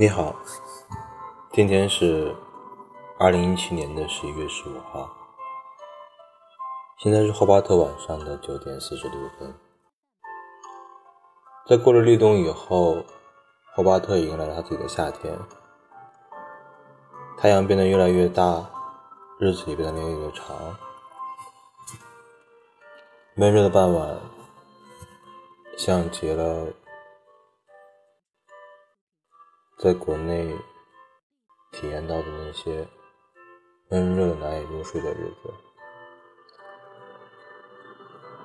你好，今天是二零一七年的十一月十五号，现在是霍巴特晚上的九点四十六分。在过了立冬以后，霍巴特迎来了他自己的夏天，太阳变得越来越大，日子也变得越来越长。闷热的傍晚，像极了。在国内体验到的那些闷热难以入睡的日子，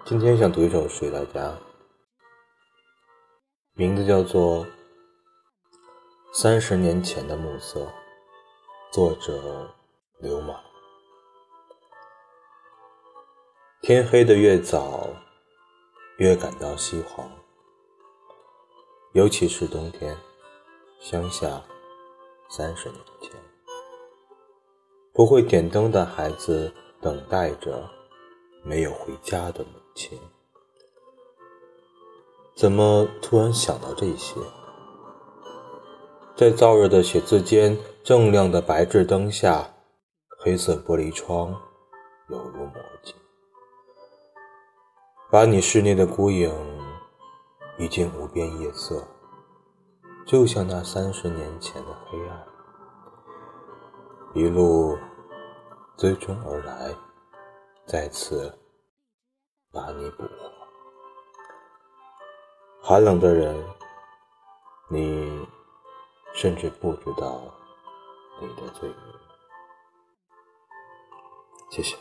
今天想读一首诗给大家，名字叫做《三十年前的暮色》，作者流马。天黑的越早，越感到西黄，尤其是冬天。乡下，三十年前，不会点灯的孩子等待着没有回家的母亲。怎么突然想到这些？在燥热的写字间，锃亮的白炽灯下，黑色玻璃窗犹如魔镜，把你室内的孤影一镜无边夜色。就像那三十年前的黑暗，一路追踪而来，再次把你捕获。寒冷的人，你甚至不知道你的罪名。谢谢。